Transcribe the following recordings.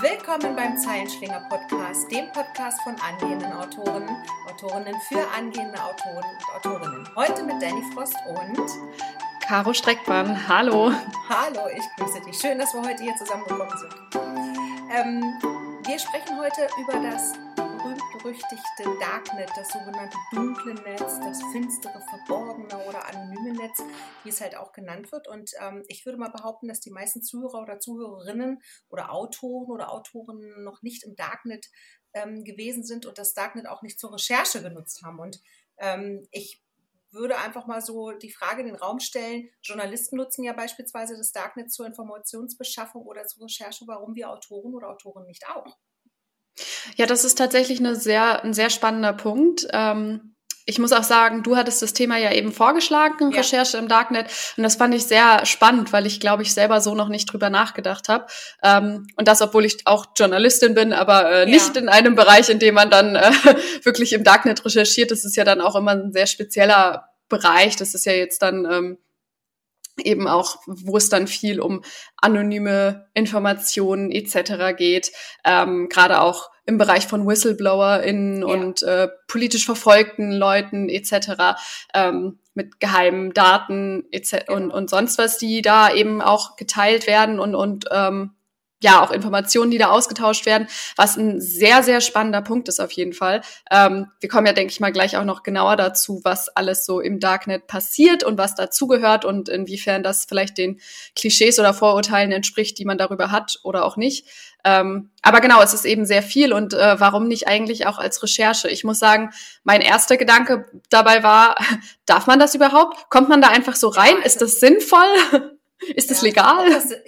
Willkommen beim Zeilenschlinger Podcast, dem Podcast von angehenden Autoren, Autorinnen für angehende Autoren und Autorinnen. Heute mit Danny Frost und Caro Streckmann. Hallo. Hallo, ich grüße dich. Schön, dass wir heute hier zusammengekommen sind. Ähm, wir sprechen heute über das berühmt-berüchtigte Darknet, das sogenannte dunkle Netz, das finstere, verborgene oder anonyme Netz, wie es halt auch genannt wird. Und ähm, ich würde mal behaupten, dass die meisten Zuhörer oder Zuhörerinnen oder Autoren oder Autoren noch nicht im Darknet ähm, gewesen sind und das Darknet auch nicht zur Recherche genutzt haben. Und ähm, ich würde einfach mal so die Frage in den Raum stellen, Journalisten nutzen ja beispielsweise das Darknet zur Informationsbeschaffung oder zur Recherche, warum wir Autoren oder Autoren nicht auch? Ja, das ist tatsächlich eine sehr, ein sehr spannender Punkt. Ähm, ich muss auch sagen, du hattest das Thema ja eben vorgeschlagen, ja. Recherche im Darknet. Und das fand ich sehr spannend, weil ich, glaube ich, selber so noch nicht drüber nachgedacht habe. Ähm, und das, obwohl ich auch Journalistin bin, aber äh, nicht ja. in einem Bereich, in dem man dann äh, wirklich im Darknet recherchiert. Das ist ja dann auch immer ein sehr spezieller Bereich. Das ist ja jetzt dann ähm, eben auch, wo es dann viel um anonyme Informationen etc. geht, ähm, gerade auch im Bereich von WhistleblowerInnen ja. und äh, politisch verfolgten Leuten etc. Ähm, mit geheimen Daten etc. Genau. und, und sonst was, die da eben auch geteilt werden und, und ähm, ja auch Informationen, die da ausgetauscht werden, was ein sehr, sehr spannender Punkt ist auf jeden Fall. Ähm, wir kommen ja, denke ich mal, gleich auch noch genauer dazu, was alles so im Darknet passiert und was dazugehört und inwiefern das vielleicht den Klischees oder Vorurteilen entspricht, die man darüber hat oder auch nicht. Ähm, aber genau, es ist eben sehr viel und äh, warum nicht eigentlich auch als Recherche? Ich muss sagen, mein erster Gedanke dabei war, darf man das überhaupt? Kommt man da einfach so rein? Ist das sinnvoll? Ist das legal? Das, äh,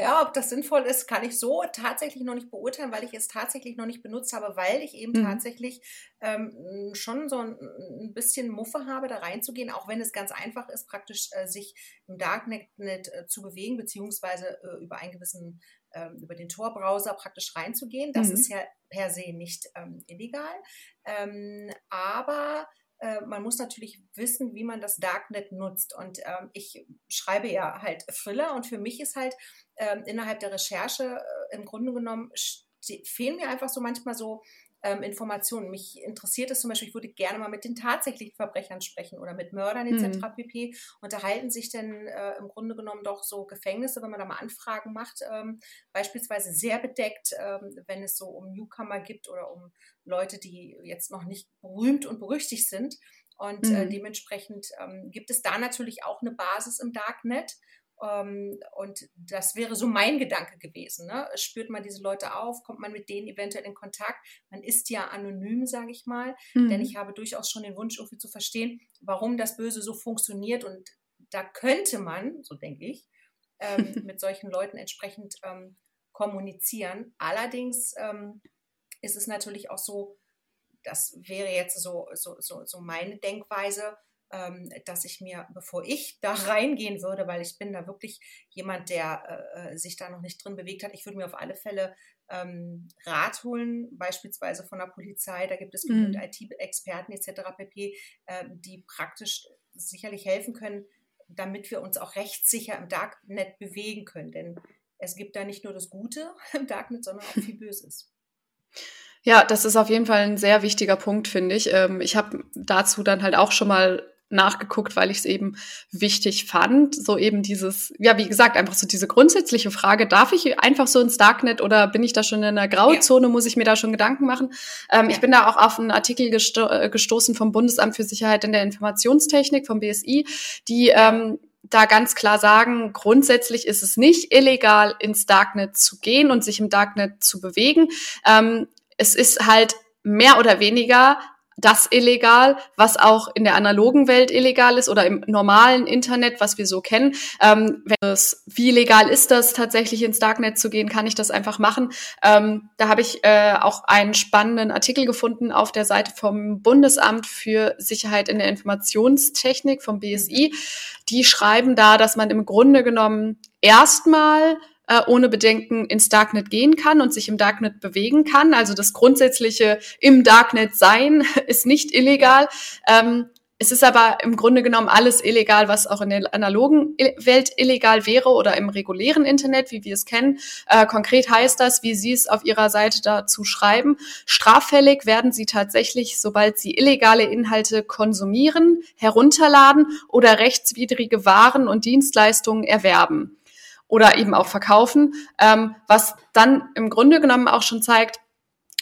ja, ob das sinnvoll ist, kann ich so tatsächlich noch nicht beurteilen, weil ich es tatsächlich noch nicht benutzt habe, weil ich eben mhm. tatsächlich ähm, schon so ein, ein, bisschen Muffe habe, da reinzugehen, auch wenn es ganz einfach ist, praktisch äh, sich im Darknet äh, zu bewegen, beziehungsweise äh, über einen gewissen, ähm, über den Tor-Browser praktisch reinzugehen. Das mhm. ist ja per se nicht ähm, illegal. Ähm, aber äh, man muss natürlich wissen, wie man das Darknet nutzt. Und ähm, ich schreibe ja halt Thriller und für mich ist halt ähm, innerhalb der Recherche äh, im Grunde genommen fehlen mir einfach so manchmal so ähm, Informationen. Mich interessiert es zum Beispiel, ich würde gerne mal mit den tatsächlichen Verbrechern sprechen oder mit Mördern etc. Mhm. pp. Unterhalten sich denn äh, im Grunde genommen doch so Gefängnisse, wenn man da mal Anfragen macht, ähm, beispielsweise sehr bedeckt, ähm, wenn es so um Newcomer gibt oder um Leute, die jetzt noch nicht berühmt und berüchtigt sind. Und äh, mhm. äh, dementsprechend ähm, gibt es da natürlich auch eine Basis im Darknet. Ähm, und das wäre so mein Gedanke gewesen. Ne? Spürt man diese Leute auf? Kommt man mit denen eventuell in Kontakt? Man ist ja anonym, sage ich mal. Mhm. Denn ich habe durchaus schon den Wunsch, irgendwie zu verstehen, warum das Böse so funktioniert. Und da könnte man, so denke ich, ähm, mit solchen Leuten entsprechend ähm, kommunizieren. Allerdings ähm, ist es natürlich auch so, das wäre jetzt so, so, so, so meine Denkweise, dass ich mir, bevor ich da reingehen würde, weil ich bin da wirklich jemand, der äh, sich da noch nicht drin bewegt hat, ich würde mir auf alle Fälle ähm, Rat holen, beispielsweise von der Polizei, da gibt es genügend mhm. IT-Experten etc. pp., äh, die praktisch sicherlich helfen können, damit wir uns auch rechtssicher im Darknet bewegen können. Denn es gibt da nicht nur das Gute im Darknet, sondern auch viel Böses. Ja, das ist auf jeden Fall ein sehr wichtiger Punkt, finde ich. Ähm, ich habe dazu dann halt auch schon mal nachgeguckt, weil ich es eben wichtig fand. So eben dieses, ja, wie gesagt, einfach so diese grundsätzliche Frage, darf ich einfach so ins Darknet oder bin ich da schon in einer Grauzone, ja. muss ich mir da schon Gedanken machen? Ähm, ja. Ich bin da auch auf einen Artikel gesto äh, gestoßen vom Bundesamt für Sicherheit in der Informationstechnik, vom BSI, die ähm, da ganz klar sagen, grundsätzlich ist es nicht illegal, ins Darknet zu gehen und sich im Darknet zu bewegen. Ähm, es ist halt mehr oder weniger das illegal, was auch in der analogen Welt illegal ist oder im normalen Internet, was wir so kennen. Ähm, wenn es, wie legal ist das tatsächlich ins Darknet zu gehen? Kann ich das einfach machen? Ähm, da habe ich äh, auch einen spannenden Artikel gefunden auf der Seite vom Bundesamt für Sicherheit in der Informationstechnik vom BSI. Die schreiben da, dass man im Grunde genommen erstmal äh, ohne Bedenken ins Darknet gehen kann und sich im Darknet bewegen kann. Also das grundsätzliche im Darknet sein ist nicht illegal. Ähm, es ist aber im Grunde genommen alles illegal, was auch in der analogen Welt illegal wäre oder im regulären Internet, wie wir es kennen. Äh, konkret heißt das, wie Sie es auf Ihrer Seite dazu schreiben, straffällig werden Sie tatsächlich, sobald Sie illegale Inhalte konsumieren, herunterladen oder rechtswidrige Waren und Dienstleistungen erwerben oder eben auch verkaufen, ähm, was dann im Grunde genommen auch schon zeigt,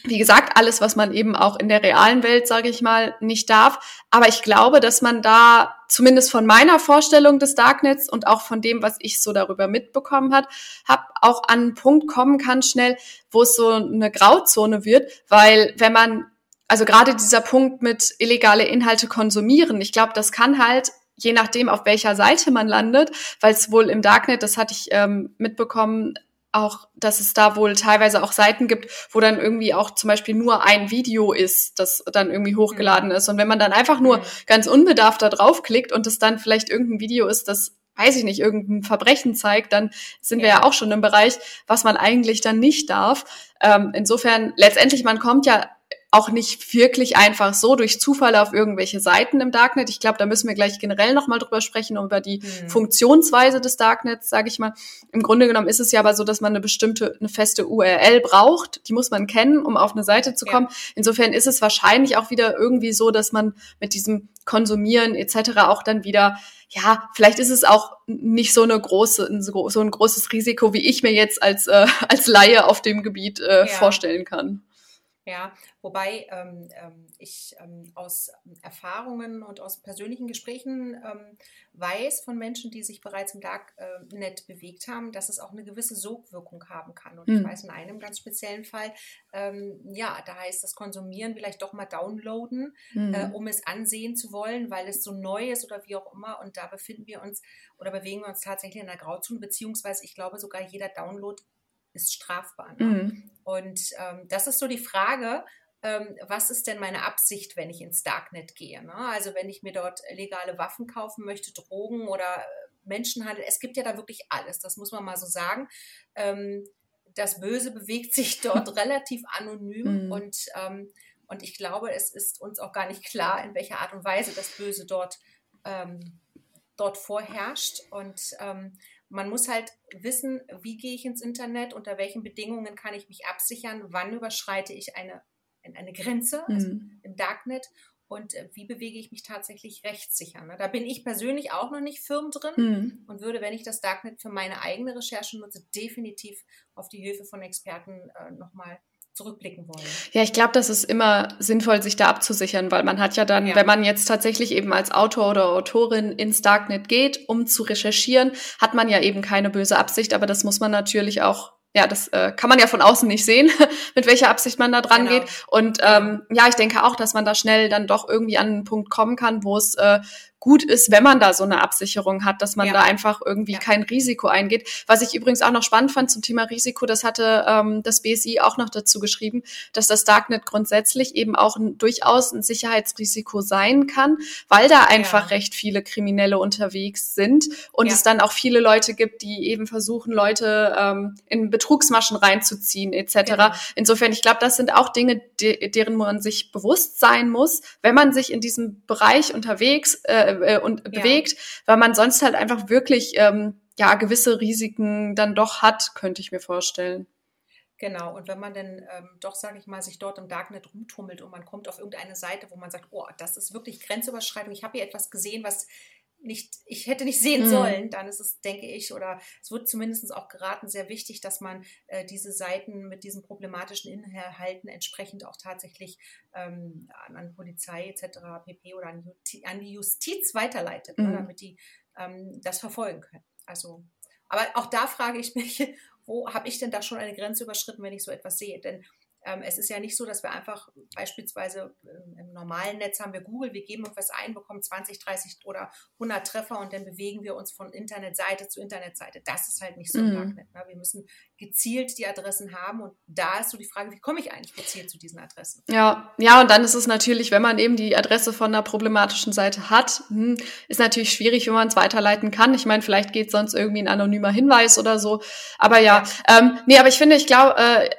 wie gesagt, alles, was man eben auch in der realen Welt, sage ich mal, nicht darf. Aber ich glaube, dass man da zumindest von meiner Vorstellung des Darknets und auch von dem, was ich so darüber mitbekommen hat, hab auch an einen Punkt kommen kann schnell, wo es so eine Grauzone wird, weil wenn man also gerade dieser Punkt mit illegale Inhalte konsumieren, ich glaube, das kann halt je nachdem, auf welcher Seite man landet, weil es wohl im Darknet, das hatte ich ähm, mitbekommen, auch, dass es da wohl teilweise auch Seiten gibt, wo dann irgendwie auch zum Beispiel nur ein Video ist, das dann irgendwie hochgeladen ist. Und wenn man dann einfach nur ganz unbedarft da draufklickt und es dann vielleicht irgendein Video ist, das weiß ich nicht, irgendein Verbrechen zeigt, dann sind wir ja auch schon im Bereich, was man eigentlich dann nicht darf. Ähm, insofern, letztendlich, man kommt ja auch nicht wirklich einfach so durch Zufall auf irgendwelche Seiten im Darknet. Ich glaube, da müssen wir gleich generell nochmal drüber sprechen, über die mhm. Funktionsweise des Darknets, sage ich mal. Im Grunde genommen ist es ja aber so, dass man eine bestimmte, eine feste URL braucht. Die muss man kennen, um auf eine Seite zu kommen. Ja. Insofern ist es wahrscheinlich auch wieder irgendwie so, dass man mit diesem Konsumieren etc. auch dann wieder ja, vielleicht ist es auch nicht so eine große, so ein großes Risiko, wie ich mir jetzt als, äh, als Laie auf dem Gebiet äh, ja. vorstellen kann. Ja, wobei ähm, ähm, ich ähm, aus Erfahrungen und aus persönlichen Gesprächen ähm, weiß von Menschen, die sich bereits im Darknet äh, bewegt haben, dass es auch eine gewisse Sogwirkung haben kann. Und mhm. ich weiß in einem ganz speziellen Fall, ähm, ja, da heißt das Konsumieren vielleicht doch mal downloaden, mhm. äh, um es ansehen zu wollen, weil es so neu ist oder wie auch immer. Und da befinden wir uns oder bewegen wir uns tatsächlich in der Grauzone, beziehungsweise ich glaube sogar jeder Download ist strafbar. Ne? Mhm. Und ähm, das ist so die Frage, ähm, was ist denn meine Absicht, wenn ich ins Darknet gehe? Ne? Also wenn ich mir dort legale Waffen kaufen möchte, Drogen oder äh, Menschenhandel, es gibt ja da wirklich alles, das muss man mal so sagen. Ähm, das Böse bewegt sich dort relativ anonym mhm. und, ähm, und ich glaube, es ist uns auch gar nicht klar, in welcher Art und Weise das Böse dort, ähm, dort vorherrscht. Und ähm, man muss halt wissen, wie gehe ich ins Internet, unter welchen Bedingungen kann ich mich absichern, wann überschreite ich eine, eine Grenze also mhm. im Darknet und äh, wie bewege ich mich tatsächlich rechtssicher. Ne? Da bin ich persönlich auch noch nicht firm drin mhm. und würde, wenn ich das Darknet für meine eigene Recherche nutze, definitiv auf die Hilfe von Experten äh, nochmal zurückblicken wollen. Ja, ich glaube, das ist immer sinnvoll, sich da abzusichern, weil man hat ja dann, ja. wenn man jetzt tatsächlich eben als Autor oder Autorin ins Darknet geht, um zu recherchieren, hat man ja eben keine böse Absicht, aber das muss man natürlich auch ja, das äh, kann man ja von außen nicht sehen, mit welcher Absicht man da dran genau. geht. Und ähm, ja, ich denke auch, dass man da schnell dann doch irgendwie an einen Punkt kommen kann, wo es äh, gut ist, wenn man da so eine Absicherung hat, dass man ja. da einfach irgendwie ja. kein Risiko eingeht. Was ich übrigens auch noch spannend fand zum Thema Risiko, das hatte ähm, das BSI auch noch dazu geschrieben, dass das Darknet grundsätzlich eben auch ein, durchaus ein Sicherheitsrisiko sein kann, weil da einfach ja. recht viele Kriminelle unterwegs sind und es dann auch viele Leute gibt, die eben versuchen, Leute ähm, in Betrugsmaschen reinzuziehen etc. Genau. Insofern, ich glaube, das sind auch Dinge, de deren man sich bewusst sein muss, wenn man sich in diesem Bereich unterwegs äh, äh, und ja. bewegt, weil man sonst halt einfach wirklich ähm, ja gewisse Risiken dann doch hat, könnte ich mir vorstellen. Genau, und wenn man dann ähm, doch, sage ich mal, sich dort im Darknet rumtummelt und man kommt auf irgendeine Seite, wo man sagt, oh, das ist wirklich Grenzüberschreitung, ich habe hier etwas gesehen, was nicht, ich hätte nicht sehen mhm. sollen, dann ist es, denke ich, oder es wird zumindest auch geraten, sehr wichtig, dass man äh, diese Seiten mit diesen problematischen Inhalten entsprechend auch tatsächlich ähm, an, Polizei etc., pp. oder an, an die Justiz weiterleitet, ne, mhm. ne, damit die ähm, das verfolgen können. Also, aber auch da frage ich mich, wo habe ich denn da schon eine Grenze überschritten, wenn ich so etwas sehe? Denn ähm, es ist ja nicht so, dass wir einfach beispielsweise ähm, im normalen Netz haben wir Google, wir geben irgendwas ein, bekommen 20, 30 oder 100 Treffer und dann bewegen wir uns von Internetseite zu Internetseite. Das ist halt nicht so im mhm. Darknet. Ne? Wir müssen gezielt die Adressen haben und da ist so die Frage, wie komme ich eigentlich gezielt zu diesen Adressen? Ja, ja, und dann ist es natürlich, wenn man eben die Adresse von einer problematischen Seite hat, hm, ist natürlich schwierig, wenn man es weiterleiten kann. Ich meine, vielleicht geht sonst irgendwie ein anonymer Hinweis oder so. Aber ja, ja. Ähm, nee, aber ich finde, ich glaube, äh,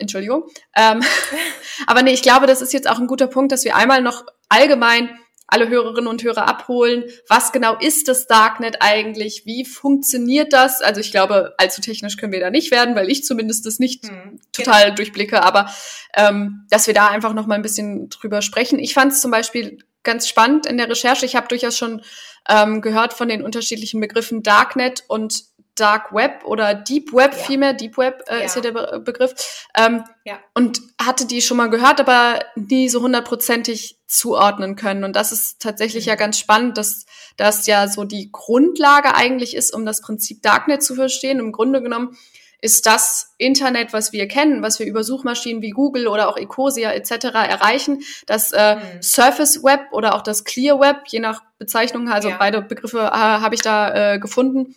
Entschuldigung, ähm, aber nee, ich glaube, das ist jetzt auch ein guter Punkt, dass wir einmal noch allgemein alle Hörerinnen und Hörer abholen. Was genau ist das Darknet eigentlich? Wie funktioniert das? Also ich glaube, allzu technisch können wir da nicht werden, weil ich zumindest das nicht hm, total genau. durchblicke, aber ähm, dass wir da einfach noch mal ein bisschen drüber sprechen. Ich fand es zum Beispiel ganz spannend in der Recherche. Ich habe durchaus schon ähm, gehört von den unterschiedlichen Begriffen Darknet und Dark Web oder Deep Web ja. vielmehr. Deep Web äh, ja. ist ja der Be Begriff. Ähm, ja. Und hatte die schon mal gehört, aber nie so hundertprozentig zuordnen können. Und das ist tatsächlich mhm. ja ganz spannend, dass das ja so die Grundlage eigentlich ist, um das Prinzip Darknet zu verstehen. Im Grunde genommen ist das Internet, was wir kennen, was wir über Suchmaschinen wie Google oder auch Ecosia etc. erreichen, das äh, mhm. Surface Web oder auch das Clear Web, je nach Bezeichnung, also ja. beide Begriffe äh, habe ich da äh, gefunden,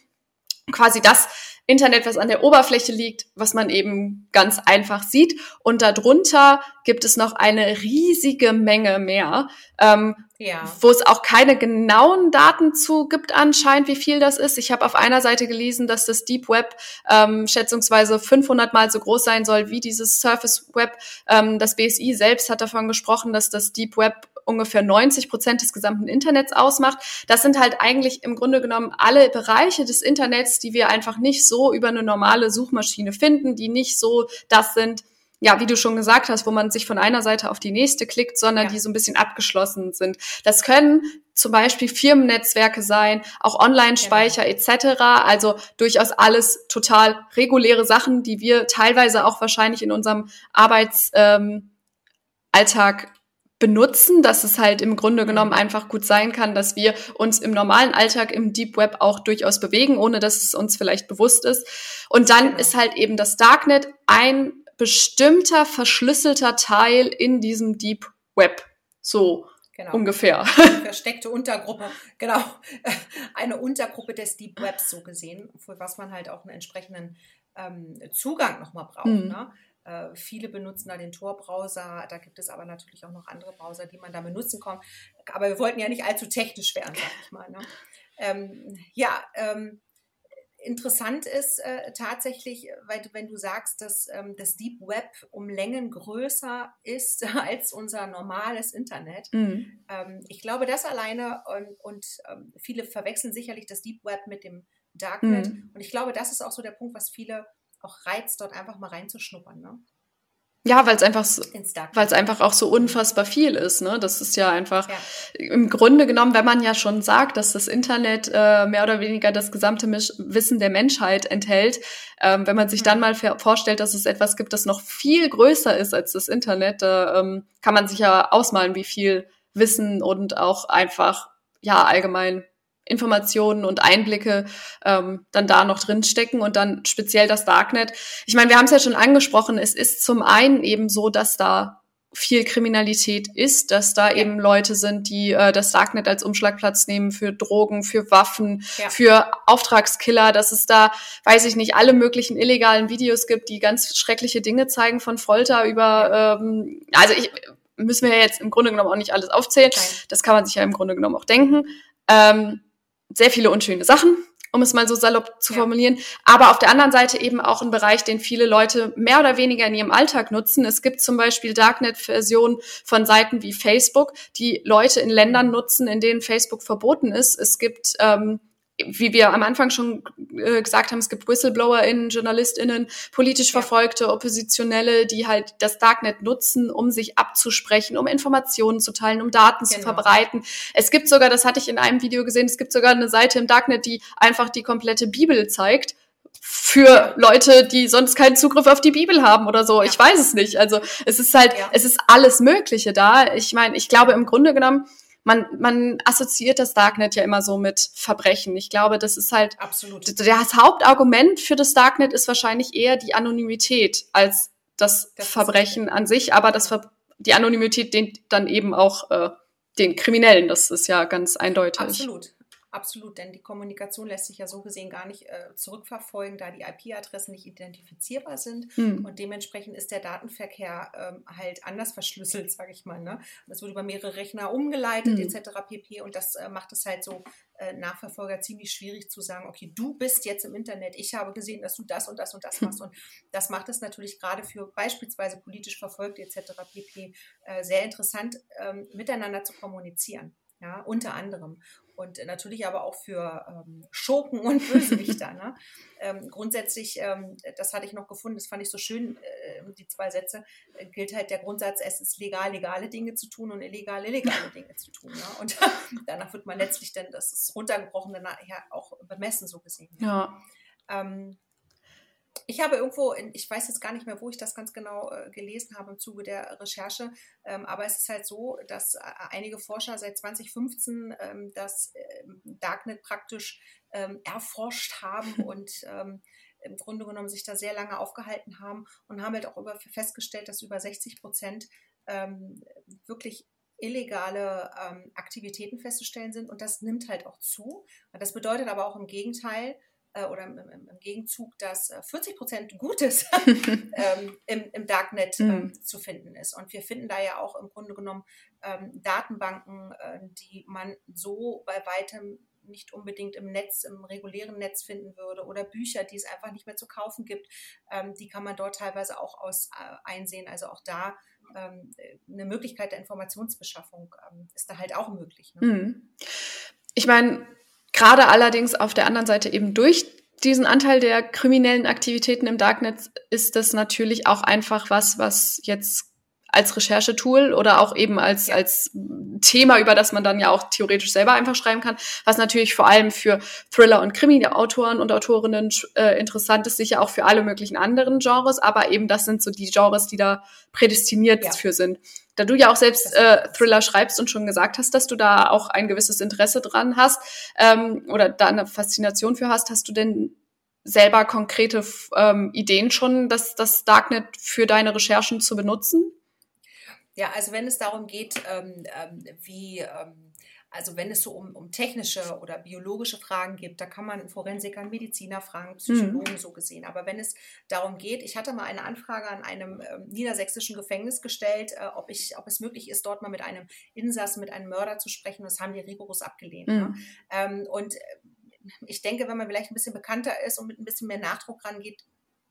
quasi das Internet, was an der Oberfläche liegt, was man eben ganz einfach sieht. Und darunter gibt es noch eine riesige Menge mehr, ähm, ja. wo es auch keine genauen Daten zu gibt anscheinend, wie viel das ist. Ich habe auf einer Seite gelesen, dass das Deep Web ähm, schätzungsweise 500 mal so groß sein soll wie dieses Surface Web. Ähm, das BSI selbst hat davon gesprochen, dass das Deep Web ungefähr 90 Prozent des gesamten Internets ausmacht. Das sind halt eigentlich im Grunde genommen alle Bereiche des Internets, die wir einfach nicht so über eine normale Suchmaschine finden, die nicht so das sind, ja, wie du schon gesagt hast, wo man sich von einer Seite auf die nächste klickt, sondern ja. die so ein bisschen abgeschlossen sind. Das können zum Beispiel Firmennetzwerke sein, auch Online-Speicher genau. etc. Also durchaus alles total reguläre Sachen, die wir teilweise auch wahrscheinlich in unserem Arbeitsalltag ähm, benutzen, dass es halt im Grunde genommen einfach gut sein kann, dass wir uns im normalen Alltag im Deep Web auch durchaus bewegen, ohne dass es uns vielleicht bewusst ist. Und dann genau. ist halt eben das Darknet ein bestimmter verschlüsselter Teil in diesem Deep Web. So. Genau. Ungefähr. Eine versteckte Untergruppe, genau. Eine Untergruppe des Deep Webs so gesehen, für was man halt auch einen entsprechenden ähm, Zugang nochmal braucht. Mhm. Ne? Äh, viele benutzen da den Tor-Browser, da gibt es aber natürlich auch noch andere Browser, die man da benutzen kann. Aber wir wollten ja nicht allzu technisch werden, sag ich mal. Ne? Ähm, ja, ähm, interessant ist äh, tatsächlich, weil wenn du sagst, dass ähm, das Deep Web um Längen größer ist als unser normales Internet. Mhm. Ähm, ich glaube, das alleine und, und ähm, viele verwechseln sicherlich das Deep Web mit dem Darknet. Mhm. Und ich glaube, das ist auch so der Punkt, was viele auch reizt, dort einfach mal reinzuschnuppern. Ne? Ja, weil es einfach, weil es einfach auch so unfassbar viel ist. Ne, das ist ja einfach ja. im Grunde genommen, wenn man ja schon sagt, dass das Internet äh, mehr oder weniger das gesamte Misch Wissen der Menschheit enthält, ähm, wenn man sich mhm. dann mal vorstellt, dass es etwas gibt, das noch viel größer ist als das Internet, äh, ähm, kann man sich ja ausmalen, wie viel Wissen und auch einfach ja allgemein Informationen und Einblicke ähm, dann da noch drin stecken und dann speziell das Darknet. Ich meine, wir haben es ja schon angesprochen, es ist zum einen eben so, dass da viel Kriminalität ist, dass da ja. eben Leute sind, die äh, das Darknet als Umschlagplatz nehmen für Drogen, für Waffen, ja. für Auftragskiller, dass es da, weiß ich nicht, alle möglichen illegalen Videos gibt, die ganz schreckliche Dinge zeigen, von Folter über, ähm, also ich, müssen wir ja jetzt im Grunde genommen auch nicht alles aufzählen. Nein. Das kann man sich ja im Grunde genommen auch denken. Ähm, sehr viele unschöne Sachen, um es mal so salopp zu ja. formulieren. Aber auf der anderen Seite eben auch ein Bereich, den viele Leute mehr oder weniger in ihrem Alltag nutzen. Es gibt zum Beispiel Darknet-Versionen von Seiten wie Facebook, die Leute in Ländern nutzen, in denen Facebook verboten ist. Es gibt ähm, wie wir am Anfang schon äh, gesagt haben, es gibt WhistleblowerInnen, JournalistInnen, politisch Verfolgte, Oppositionelle, die halt das Darknet nutzen, um sich abzusprechen, um Informationen zu teilen, um Daten genau. zu verbreiten. Es gibt sogar, das hatte ich in einem Video gesehen, es gibt sogar eine Seite im Darknet, die einfach die komplette Bibel zeigt für Leute, die sonst keinen Zugriff auf die Bibel haben oder so. Ja. Ich weiß es nicht. Also es ist halt, ja. es ist alles Mögliche da. Ich meine, ich glaube im Grunde genommen, man, man assoziiert das Darknet ja immer so mit Verbrechen. Ich glaube, das ist halt Absolut. das Hauptargument für das Darknet ist wahrscheinlich eher die Anonymität als das, das Verbrechen an sich, aber das Ver die Anonymität dient dann eben auch äh, den Kriminellen. Das ist ja ganz eindeutig. Absolut. Absolut, denn die Kommunikation lässt sich ja so gesehen gar nicht äh, zurückverfolgen, da die IP-Adressen nicht identifizierbar sind. Hm. Und dementsprechend ist der Datenverkehr ähm, halt anders verschlüsselt, sage ich mal. Ne? Das wird über mehrere Rechner umgeleitet, hm. etc. pp. Und das äh, macht es halt so äh, Nachverfolger ziemlich schwierig zu sagen, okay, du bist jetzt im Internet, ich habe gesehen, dass du das und das und das machst. Und das macht es natürlich gerade für beispielsweise politisch Verfolgte etc. pp. Äh, sehr interessant, ähm, miteinander zu kommunizieren. Ja, unter anderem. Und natürlich aber auch für ähm, Schurken und Bösewichter. ne? ähm, grundsätzlich, ähm, das hatte ich noch gefunden, das fand ich so schön, äh, die zwei Sätze, äh, gilt halt der Grundsatz, es ist legal, legale Dinge zu tun und illegal, illegale Dinge zu tun. Ne? Und danach wird man letztlich dann, das ist runtergebrochen, nachher auch bemessen, so gesehen. Ja. Ähm, ich habe irgendwo, ich weiß jetzt gar nicht mehr, wo ich das ganz genau äh, gelesen habe im Zuge der Recherche, ähm, aber es ist halt so, dass äh, einige Forscher seit 2015 ähm, das ähm, Darknet praktisch erforscht haben und im Grunde genommen sich da sehr lange aufgehalten haben und haben halt auch über, festgestellt, dass über 60 Prozent wirklich illegale ähm, Aktivitäten festzustellen sind und das nimmt halt auch zu. Das bedeutet aber auch im Gegenteil, äh, oder im, im, im, Gegenzug, dass 40 äh, Prozent Gutes ähm, im, im, Darknet ähm, mhm. zu finden ist. Und wir finden da ja auch im Grunde genommen ähm, Datenbanken, äh, die man so bei weitem nicht unbedingt im Netz, im regulären Netz finden würde oder Bücher, die es einfach nicht mehr zu kaufen gibt, ähm, die kann man dort teilweise auch aus, äh, einsehen. Also auch da ähm, eine Möglichkeit der Informationsbeschaffung ähm, ist da halt auch möglich. Ne? Mhm. Ich meine, Gerade allerdings auf der anderen Seite eben durch diesen Anteil der kriminellen Aktivitäten im Darknet ist das natürlich auch einfach was, was jetzt als Recherchetool oder auch eben als, ja. als Thema, über das man dann ja auch theoretisch selber einfach schreiben kann, was natürlich vor allem für Thriller- und Krimi-Autoren und Autorinnen äh, interessant ist, sicher auch für alle möglichen anderen Genres, aber eben das sind so die Genres, die da prädestiniert ja. für sind. Da du ja auch selbst äh, Thriller schreibst und schon gesagt hast, dass du da auch ein gewisses Interesse dran hast ähm, oder da eine Faszination für hast, hast du denn selber konkrete ähm, Ideen schon, das, das Darknet für deine Recherchen zu benutzen? Ja, also wenn es darum geht, ähm, ähm, wie, ähm, also wenn es so um, um technische oder biologische Fragen gibt, da kann man Forensiker, Mediziner fragen, Psychologen mhm. so gesehen. Aber wenn es darum geht, ich hatte mal eine Anfrage an einem ähm, niedersächsischen Gefängnis gestellt, äh, ob, ich, ob es möglich ist, dort mal mit einem Insassen, mit einem Mörder zu sprechen. Das haben die rigoros abgelehnt. Ne? Mhm. Ne? Und äh, ich denke, wenn man vielleicht ein bisschen bekannter ist und mit ein bisschen mehr Nachdruck rangeht,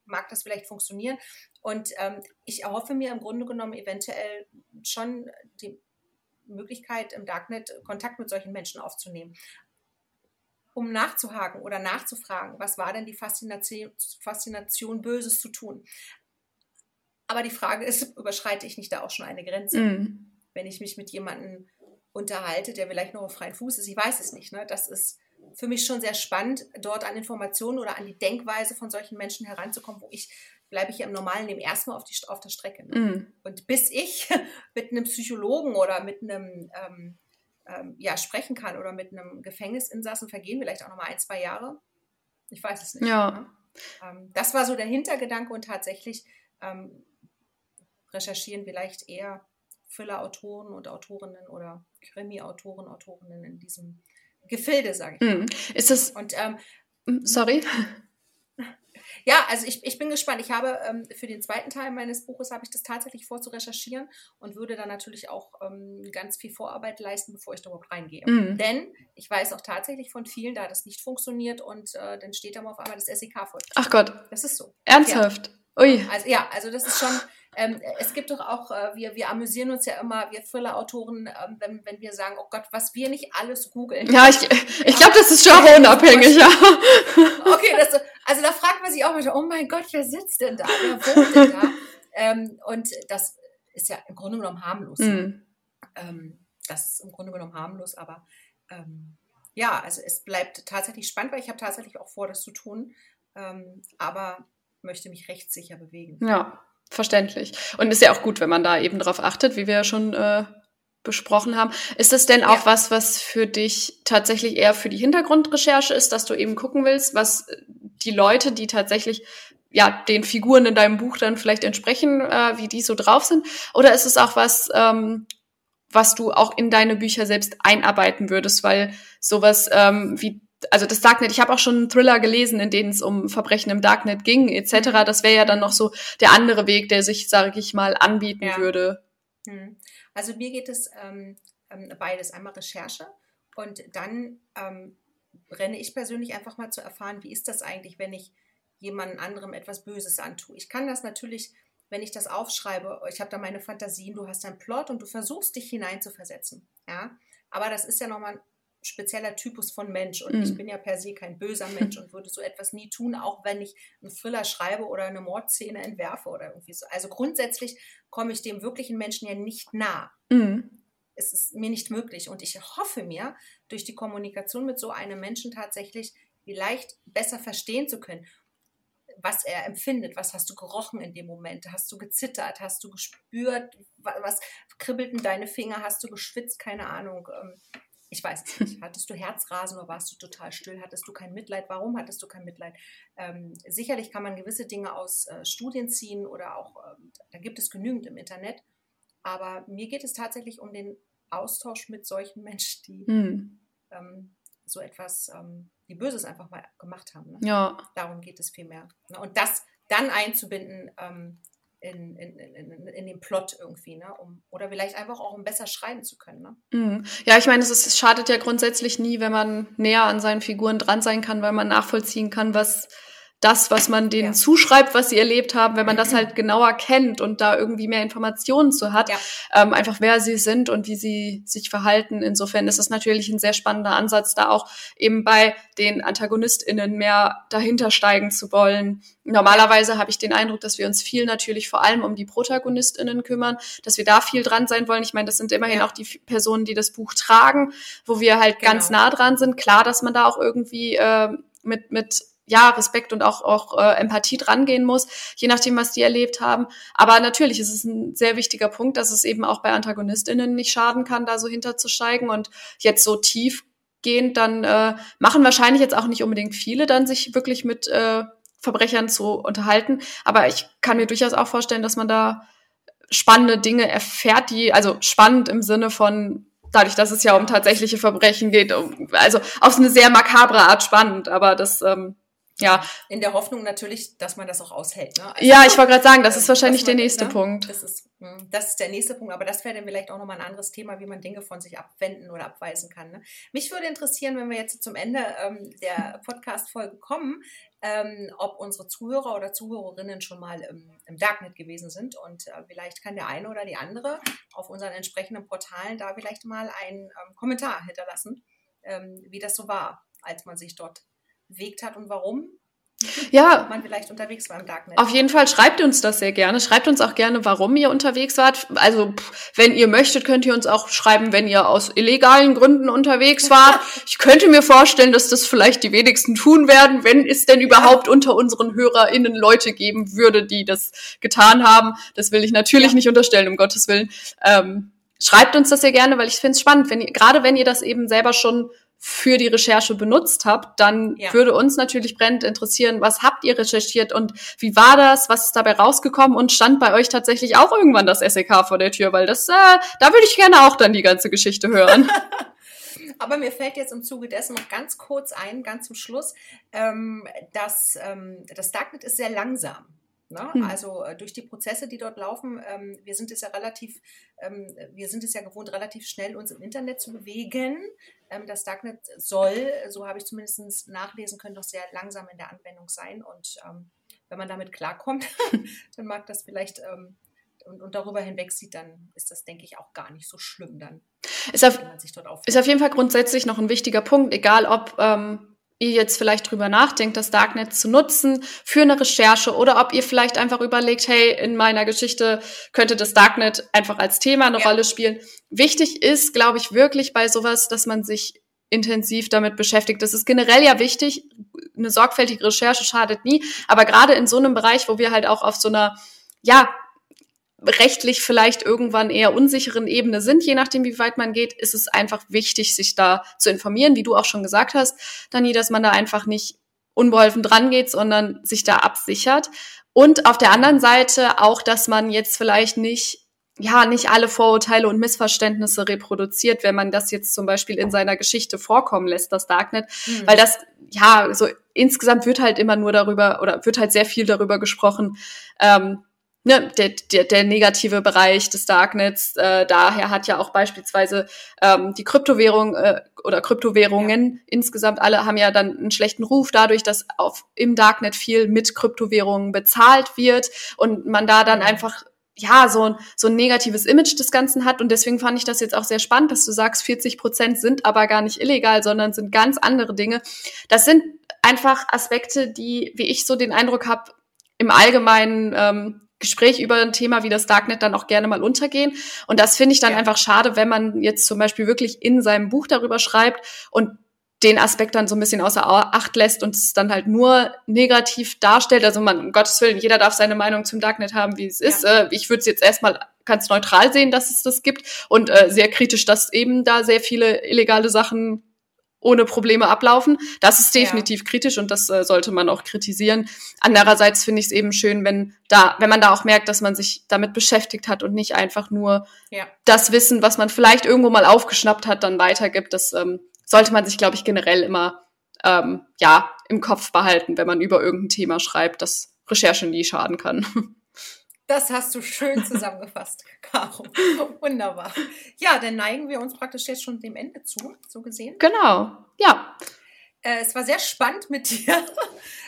mag das vielleicht funktionieren. Und ähm, ich erhoffe mir im Grunde genommen eventuell schon die Möglichkeit, im Darknet Kontakt mit solchen Menschen aufzunehmen. Um nachzuhaken oder nachzufragen, was war denn die Faszination, Faszination Böses zu tun? Aber die Frage ist, überschreite ich nicht da auch schon eine Grenze? Mm. Wenn ich mich mit jemandem unterhalte, der vielleicht noch auf freien Fuß ist, ich weiß es nicht. Ne? Das ist für mich schon sehr spannend, dort an Informationen oder an die Denkweise von solchen Menschen heranzukommen, wo ich bleibe ich im normalen Leben erstmal auf, die, auf der Strecke. Mm. Und bis ich mit einem Psychologen oder mit einem ähm, ähm, ja, sprechen kann oder mit einem Gefängnisinsassen, vergehen vielleicht auch nochmal ein, zwei Jahre. Ich weiß es nicht. Ja. Ne? Ähm, das war so der Hintergedanke und tatsächlich ähm, recherchieren vielleicht eher Thriller-Autoren und Autorinnen oder Krimi-Autoren, Autorinnen in diesem Gefilde, sage ich. Mm. Ist das. Und ähm, mm, sorry. Ja, also ich, ich bin gespannt. Ich habe ähm, für den zweiten Teil meines Buches habe ich das tatsächlich vor zu recherchieren und würde dann natürlich auch ähm, ganz viel Vorarbeit leisten, bevor ich da überhaupt reingehe. Mm. Denn ich weiß auch tatsächlich von vielen, da das nicht funktioniert und äh, dann steht da mal auf einmal das SEK vor. Ach Gott. Das ist so. Ernsthaft? Ja. Ui. Also ja, also das ist schon ähm, es gibt doch auch, äh, wir, wir amüsieren uns ja immer, wir Thriller-Autoren, ähm, wenn, wenn wir sagen, oh Gott, was wir nicht alles googeln. Ja, ich, ich glaube, das ist genreunabhängig, ja. Okay, das, also da fragt man sich auch manchmal, oh mein Gott, wer sitzt denn da? Wer wohnt denn da? ähm, und das ist ja im Grunde genommen harmlos. Ähm, das ist im Grunde genommen harmlos, aber ähm, ja, also es bleibt tatsächlich spannend, weil ich habe tatsächlich auch vor, das zu tun, ähm, aber möchte mich rechtssicher bewegen. Ja, verständlich. Und ist ja auch gut, wenn man da eben drauf achtet, wie wir ja schon äh, besprochen haben. Ist das denn auch ja. was, was für dich tatsächlich eher für die Hintergrundrecherche ist, dass du eben gucken willst, was die Leute, die tatsächlich ja den Figuren in deinem Buch dann vielleicht entsprechen, äh, wie die so drauf sind? Oder ist es auch was, ähm, was du auch in deine Bücher selbst einarbeiten würdest, weil sowas ähm, wie also das Darknet, ich habe auch schon einen Thriller gelesen, in denen es um Verbrechen im Darknet ging, etc. Das wäre ja dann noch so der andere Weg, der sich, sage ich mal, anbieten ja. würde. Mhm. Also mir geht es ähm, ähm, beides. Einmal Recherche und dann ähm, renne ich persönlich einfach mal zu erfahren, wie ist das eigentlich, wenn ich jemandem anderem etwas Böses antue. Ich kann das natürlich wenn ich das aufschreibe, ich habe da meine Fantasien, du hast deinen Plot und du versuchst dich hineinzuversetzen. Ja? Aber das ist ja nochmal spezieller Typus von Mensch und mhm. ich bin ja per se kein böser Mensch und würde so etwas nie tun, auch wenn ich einen Thriller schreibe oder eine Mordszene entwerfe oder irgendwie so. Also grundsätzlich komme ich dem wirklichen Menschen ja nicht nah. Mhm. Es ist mir nicht möglich und ich hoffe mir, durch die Kommunikation mit so einem Menschen tatsächlich vielleicht besser verstehen zu können was er empfindet. Was hast du gerochen in dem Moment? Hast du gezittert? Hast du gespürt? Was kribbelten deine Finger? Hast du geschwitzt? Keine Ahnung. Ich weiß es nicht. Hattest du Herzrasen oder warst du total still? Hattest du kein Mitleid? Warum hattest du kein Mitleid? Ähm, sicherlich kann man gewisse Dinge aus äh, Studien ziehen oder auch, ähm, da gibt es genügend im Internet. Aber mir geht es tatsächlich um den Austausch mit solchen Menschen, die hm. ähm, so etwas ähm, die Böses einfach mal gemacht haben. Ne? Ja. Darum geht es viel mehr. Ne? Und das dann einzubinden ähm, in, in, in, in, den Plot irgendwie, ne? Um, oder vielleicht einfach auch, um besser schreiben zu können. Ne? Mhm. Ja, ich meine, es, ist, es schadet ja grundsätzlich nie, wenn man näher an seinen Figuren dran sein kann, weil man nachvollziehen kann, was das, was man denen ja. zuschreibt, was sie erlebt haben, wenn man das halt genauer kennt und da irgendwie mehr Informationen zu hat, ja. ähm, einfach wer sie sind und wie sie sich verhalten. Insofern ist es natürlich ein sehr spannender Ansatz, da auch eben bei den AntagonistInnen mehr dahinter steigen zu wollen. Normalerweise habe ich den Eindruck, dass wir uns viel natürlich vor allem um die ProtagonistInnen kümmern, dass wir da viel dran sein wollen. Ich meine, das sind immerhin ja. auch die Personen, die das Buch tragen, wo wir halt genau. ganz nah dran sind. Klar, dass man da auch irgendwie äh, mit, mit ja, Respekt und auch, auch äh, Empathie drangehen muss, je nachdem, was die erlebt haben. Aber natürlich ist es ein sehr wichtiger Punkt, dass es eben auch bei AntagonistInnen nicht schaden kann, da so hinterzusteigen und jetzt so tiefgehend, dann äh, machen wahrscheinlich jetzt auch nicht unbedingt viele dann sich wirklich mit äh, Verbrechern zu unterhalten. Aber ich kann mir durchaus auch vorstellen, dass man da spannende Dinge erfährt, die, also spannend im Sinne von dadurch, dass es ja um tatsächliche Verbrechen geht, um, also auf eine sehr makabre Art spannend, aber das ähm, ja. In der Hoffnung natürlich, dass man das auch aushält. Ne? Also, ja, ich wollte gerade sagen, das ist wahrscheinlich man, der nächste ne? Punkt. Das ist, hm, das ist der nächste Punkt, aber das wäre dann vielleicht auch nochmal ein anderes Thema, wie man Dinge von sich abwenden oder abweisen kann. Ne? Mich würde interessieren, wenn wir jetzt zum Ende ähm, der Podcast-Folge kommen, ähm, ob unsere Zuhörer oder Zuhörerinnen schon mal im, im Darknet gewesen sind und äh, vielleicht kann der eine oder die andere auf unseren entsprechenden Portalen da vielleicht mal einen ähm, Kommentar hinterlassen, ähm, wie das so war, als man sich dort bewegt hat und warum ja, man vielleicht unterwegs war im Darknet. Auf jeden Fall schreibt uns das sehr gerne. Schreibt uns auch gerne, warum ihr unterwegs wart. Also, wenn ihr möchtet, könnt ihr uns auch schreiben, wenn ihr aus illegalen Gründen unterwegs wart. ich könnte mir vorstellen, dass das vielleicht die wenigsten tun werden, wenn es denn überhaupt unter unseren HörerInnen Leute geben würde, die das getan haben. Das will ich natürlich ja. nicht unterstellen, um Gottes Willen. Ähm, schreibt uns das sehr gerne, weil ich finde es spannend, wenn ihr, gerade wenn ihr das eben selber schon für die Recherche benutzt habt, dann ja. würde uns natürlich brennend interessieren, was habt ihr recherchiert und wie war das, was ist dabei rausgekommen und stand bei euch tatsächlich auch irgendwann das SEK vor der Tür, weil das, äh, da würde ich gerne auch dann die ganze Geschichte hören. Aber mir fällt jetzt im Zuge dessen noch ganz kurz ein, ganz zum Schluss, ähm, dass ähm, das Darknet ist sehr langsam. Ne? Hm. Also äh, durch die Prozesse, die dort laufen, ähm, wir sind es ja relativ, ähm, wir sind es ja gewohnt, relativ schnell uns im Internet zu bewegen. Ähm, das Darknet soll, so habe ich zumindest nachlesen können, doch sehr langsam in der Anwendung sein. Und ähm, wenn man damit klarkommt, dann mag das vielleicht ähm, und, und, darüber hinweg sieht, dann ist das, denke ich, auch gar nicht so schlimm dann. Ist auf, ist auf jeden Fall grundsätzlich noch ein wichtiger Punkt, egal ob ähm, ihr jetzt vielleicht drüber nachdenkt, das Darknet zu nutzen für eine Recherche oder ob ihr vielleicht einfach überlegt, hey, in meiner Geschichte könnte das Darknet einfach als Thema eine ja. Rolle spielen. Wichtig ist, glaube ich, wirklich bei sowas, dass man sich intensiv damit beschäftigt. Das ist generell ja wichtig. Eine sorgfältige Recherche schadet nie. Aber gerade in so einem Bereich, wo wir halt auch auf so einer, ja, rechtlich vielleicht irgendwann eher unsicheren Ebene sind, je nachdem, wie weit man geht, ist es einfach wichtig, sich da zu informieren, wie du auch schon gesagt hast, Dani, dass man da einfach nicht unbeholfen dran geht, sondern sich da absichert. Und auf der anderen Seite auch, dass man jetzt vielleicht nicht ja, nicht alle Vorurteile und Missverständnisse reproduziert, wenn man das jetzt zum Beispiel in seiner Geschichte vorkommen lässt, das Darknet, mhm. weil das, ja, so insgesamt wird halt immer nur darüber oder wird halt sehr viel darüber gesprochen, ähm, ne, der, der, der negative Bereich des Darknets. Äh, daher hat ja auch beispielsweise ähm, die Kryptowährung äh, oder Kryptowährungen ja. insgesamt alle haben ja dann einen schlechten Ruf dadurch, dass auf im Darknet viel mit Kryptowährungen bezahlt wird und man da dann einfach ja, so ein, so ein negatives Image des Ganzen hat. Und deswegen fand ich das jetzt auch sehr spannend, dass du sagst, 40 Prozent sind aber gar nicht illegal, sondern sind ganz andere Dinge. Das sind einfach Aspekte, die, wie ich so den Eindruck habe, im Allgemeinen ähm, Gespräch über ein Thema wie das Darknet dann auch gerne mal untergehen. Und das finde ich dann ja. einfach schade, wenn man jetzt zum Beispiel wirklich in seinem Buch darüber schreibt und den Aspekt dann so ein bisschen außer Acht lässt und es dann halt nur negativ darstellt. Also man, um Gottes Willen, jeder darf seine Meinung zum Darknet haben, wie es ja. ist. Äh, ich würde es jetzt erstmal ganz neutral sehen, dass es das gibt und äh, sehr kritisch, dass eben da sehr viele illegale Sachen ohne Probleme ablaufen. Das ist definitiv ja. kritisch und das äh, sollte man auch kritisieren. Andererseits finde ich es eben schön, wenn da, wenn man da auch merkt, dass man sich damit beschäftigt hat und nicht einfach nur ja. das Wissen, was man vielleicht irgendwo mal aufgeschnappt hat, dann weitergibt. Das ähm, sollte man sich, glaube ich, generell immer ähm, ja im Kopf behalten, wenn man über irgendein Thema schreibt, dass Recherche nie schaden kann. Das hast du schön zusammengefasst, Caro. Wunderbar. Ja, dann neigen wir uns praktisch jetzt schon dem Ende zu, so gesehen. Genau, ja. Äh, es war sehr spannend mit dir.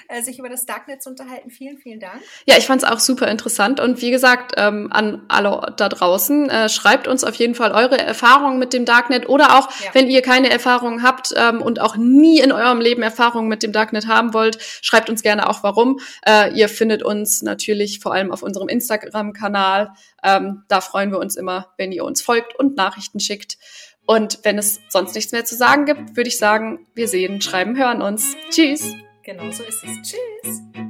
Äh, sich über das Darknet zu unterhalten. Vielen, vielen Dank. Ja, ich fand es auch super interessant. Und wie gesagt, ähm, an alle da draußen, äh, schreibt uns auf jeden Fall eure Erfahrungen mit dem Darknet oder auch, ja. wenn ihr keine Erfahrungen habt ähm, und auch nie in eurem Leben Erfahrungen mit dem Darknet haben wollt, schreibt uns gerne auch warum. Äh, ihr findet uns natürlich vor allem auf unserem Instagram-Kanal. Ähm, da freuen wir uns immer, wenn ihr uns folgt und Nachrichten schickt. Und wenn es sonst nichts mehr zu sagen gibt, würde ich sagen, wir sehen, schreiben, hören uns. Tschüss! Genau so ist es. Tschüss.